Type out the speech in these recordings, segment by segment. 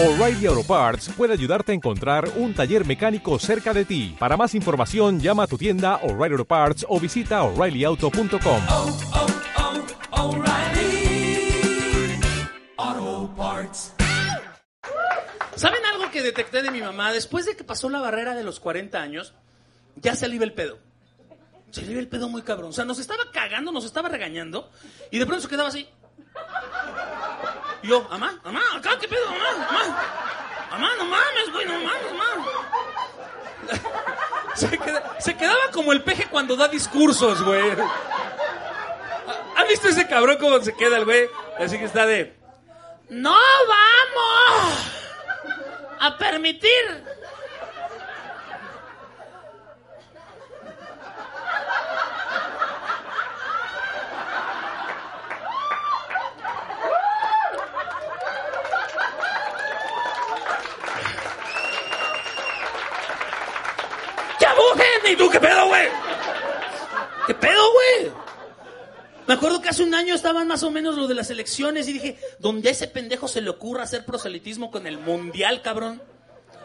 O'Reilly Auto Parts puede ayudarte a encontrar un taller mecánico cerca de ti. Para más información, llama a tu tienda O'Reilly Auto Parts o visita oreillyauto.com. oh, oh, O'Reilly Auto Parts. ¿Saben algo que detecté de mi mamá? Después de que pasó la barrera de los 40 años, ya se le iba el pedo. Se le iba el pedo muy cabrón. O sea, nos estaba cagando, nos estaba regañando, y de pronto se quedaba así. Y yo, mamá, mamá, acá, ¿qué pedo, mamá, mamá? Mamá, no mames, güey, no mames, mamá. Se, queda- se quedaba como el peje cuando da discursos, güey. ¿Han visto ese cabrón cómo se queda el güey? Así que está de... ¡No vamos! a permitir. ¡Ya busquen! ¿Y tú qué pedo, güey? ¿Qué pedo, güey? Me acuerdo que hace un año estaban más o menos lo de las elecciones y dije, donde a ese pendejo se le ocurra hacer proselitismo con el mundial, cabrón.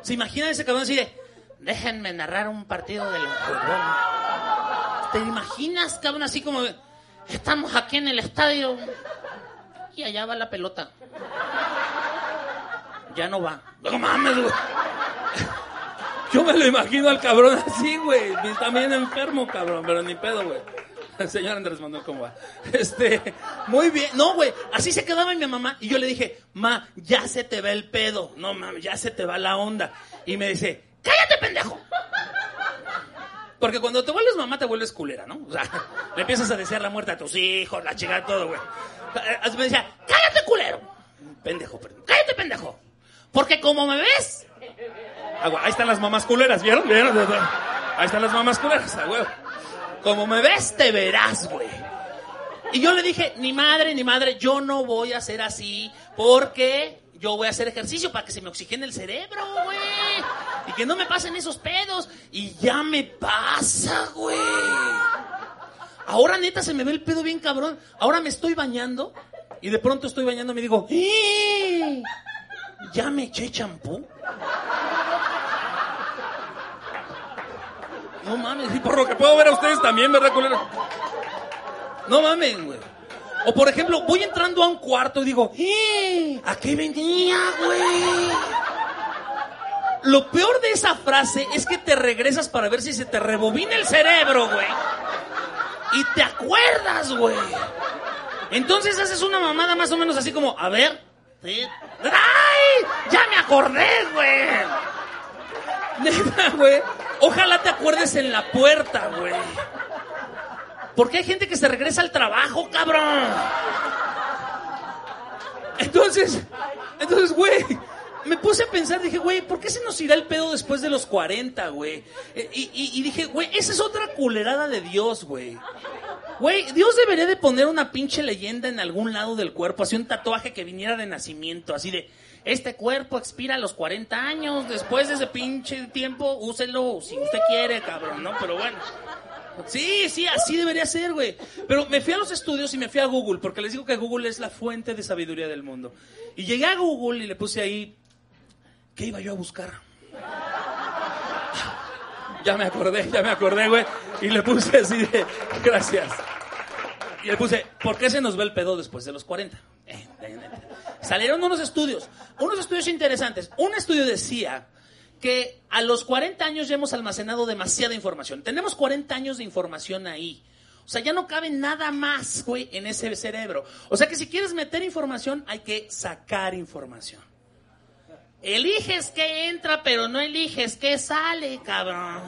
¿Se imagina ese cabrón así de, déjenme narrar un partido del fútbol? ¿Te imaginas, cabrón, así como, estamos aquí en el estadio y allá va la pelota? Ya no va. No mames, güey. Yo me lo imagino al cabrón así, güey. Bien enfermo, cabrón, pero ni pedo, güey. Señor Andrés Manuel, ¿cómo va? Este, muy bien. No, güey, así se quedaba mi mamá. Y yo le dije, ma, ya se te va el pedo. No, mames, ya se te va la onda. Y me dice, cállate, pendejo. Porque cuando te vuelves mamá, te vuelves culera, ¿no? O sea, le empiezas a desear la muerte a tus hijos, la chica, todo, güey. Eh, Me decía, cállate, culero. Pendejo, perdón. Cállate, pendejo. Porque como me ves, Ah, Ahí están las mamás culeras, ¿vieron? ¿Vieron? Ahí están las mamás culeras, a. Como me ves, te verás, güey. Y yo le dije, ni madre, ni madre, yo no voy a ser así porque yo voy a hacer ejercicio para que se me oxigene el cerebro, güey. Y que no me pasen esos pedos. Y ya me pasa, güey. Ahora neta se me ve el pedo bien cabrón. Ahora me estoy bañando y de pronto estoy bañando y me digo, ¡Eh! ¿ya me eché champú? No mames, y por lo que puedo ver a ustedes también, ¿verdad, culero? No mames, güey. O por ejemplo, voy entrando a un cuarto y digo, "Eh, ¿a qué venía, güey? Lo peor de esa frase es que te regresas para ver si se te rebobina el cerebro, güey. Y te acuerdas, güey. Entonces haces una mamada más o menos así como, a ver. sí. ¡Ay! Ya me acordé, güey. Neta, güey. Ojalá te acuerdes en la puerta, güey. Porque hay gente que se regresa al trabajo, cabrón. Entonces, entonces, güey, me puse a pensar, dije, güey, ¿por qué se nos irá el pedo después de los 40, güey? Eh, Y, y- y dije, güey, esa es otra culerada de Dios, güey. Güey, Dios debería de poner una pinche leyenda en algún lado del cuerpo, así un tatuaje que viniera de nacimiento, así de, este cuerpo expira a los 40 años, después de ese pinche tiempo, úselo si usted quiere, cabrón, ¿no? Pero bueno. Sí, sí, así debería ser, güey. Pero me fui a los estudios y me fui a Google, porque les digo que Google es la fuente de sabiduría del mundo. Y llegué a Google y le puse ahí, ¿qué iba yo a buscar? Ya me acordé, ya me acordé, güey. Y le puse así de, gracias. Y le puse, ¿por qué se nos ve el pedo después de los 40? Eh, eh, eh. Salieron unos estudios, unos estudios interesantes. Un estudio decía que a los 40 años ya hemos almacenado demasiada información. Tenemos 40 años de información ahí. O sea, ya no cabe nada más, güey, en ese cerebro. O sea que si quieres meter información, hay que sacar información. Eliges que entra, pero no eliges que sale, cabrón.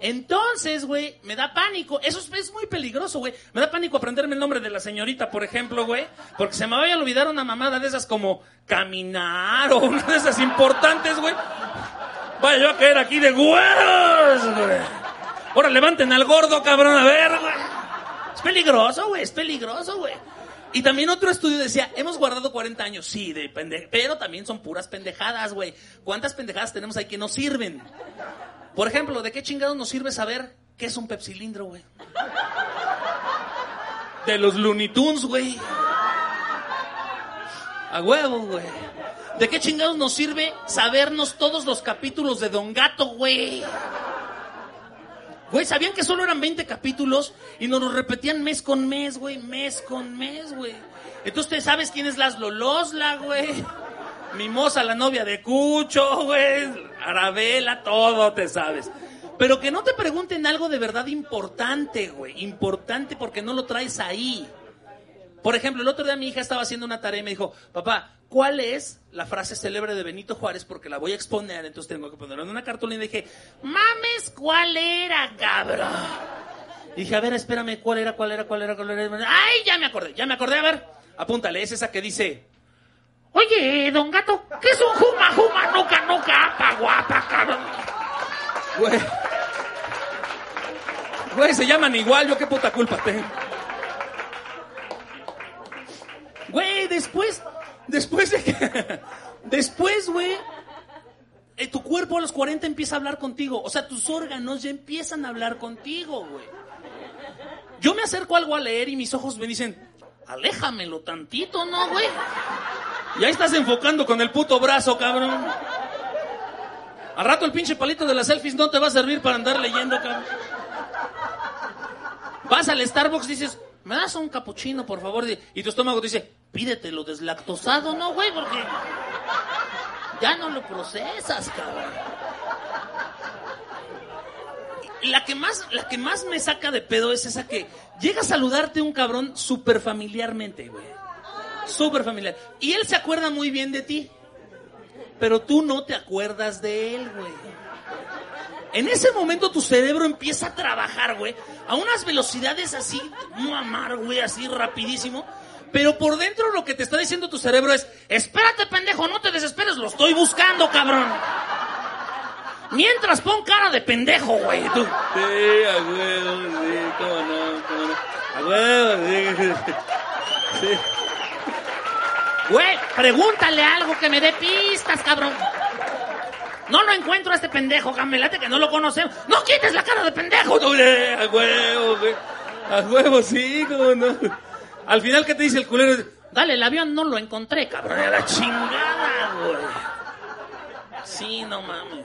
Entonces, güey, me da pánico. Eso es, muy peligroso, güey. Me da pánico aprenderme el nombre de la señorita, por ejemplo, güey. Porque se me vaya a olvidar una mamada de esas como caminar o una de esas importantes, güey. Vaya yo a caer aquí de güeros, güey. Ahora levanten al gordo, cabrón, a ver, güey. Es peligroso, güey, es peligroso, güey. Y también otro estudio decía, hemos guardado 40 años, sí, de pero también son puras pendejadas, güey. ¿Cuántas pendejadas tenemos ahí que no sirven? Por ejemplo, ¿de qué chingados nos sirve saber qué es un pepsilindro, güey? De los Looney Tunes, güey. A huevo, güey. ¿De qué chingados nos sirve sabernos todos los capítulos de Don Gato, güey? Güey, ¿sabían que solo eran 20 capítulos y nos los repetían mes con mes, güey? Mes con mes, güey. Entonces, ¿tú sabes quién es Laszlo Losla, güey? Mimosa, la novia de Cucho, güey. Arabela, todo te sabes. Pero que no te pregunten algo de verdad importante, güey. Importante porque no lo traes ahí. Por ejemplo, el otro día mi hija estaba haciendo una tarea y me dijo, papá, ¿cuál es la frase célebre de Benito Juárez? Porque la voy a exponer, entonces tengo que ponerlo en una cartulina. Y dije, mames, ¿cuál era, cabrón? Y dije, a ver, espérame, ¿cuál era, cuál era, cuál era, cuál era? Ay, ya me acordé, ya me acordé, a ver. Apúntale, es esa que dice, Oye, don gato, ¿qué es un juma, juma, nuca, nuca, apa, guapa, cabrón? Güey. Güey, se llaman igual, yo qué puta culpa tengo. Güey, después, después de que, después, güey, eh, tu cuerpo a los 40 empieza a hablar contigo. O sea, tus órganos ya empiezan a hablar contigo, güey. Yo me acerco algo a leer y mis ojos me dicen, aléjamelo tantito, ¿no, güey? Y ahí estás enfocando con el puto brazo, cabrón. Al rato el pinche palito de las selfies no te va a servir para andar leyendo, cabrón. Vas al Starbucks y dices, ¿me das un capuchino, por favor? Y tu estómago te dice, pídetelo deslactosado, ¿no, güey? Porque ya no lo procesas, cabrón. La que, más, la que más me saca de pedo es esa que llega a saludarte un cabrón súper familiarmente, güey. Súper familiar. Y él se acuerda muy bien de ti. Pero tú no te acuerdas de él, güey. En ese momento tu cerebro empieza a trabajar, güey, a unas velocidades así, mamar, güey, así rapidísimo. Pero por dentro lo que te está diciendo tu cerebro es, espérate, pendejo, no te desesperes, lo estoy buscando, cabrón. Mientras pon cara de pendejo, güey. Sí, a huevo, sí, cómo no, cómo no. A sí. Güey, pregúntale algo que me dé pistas, cabrón. No lo encuentro a este pendejo, gamelate que no lo conocemos. ¡No quites la cara de pendejo! a huevo, güey. A huevo, sí, cómo no. Al final, ¿qué te dice el culero? Dale, el avión no lo encontré, cabrón. A la chingada, güey. Sí, no mames.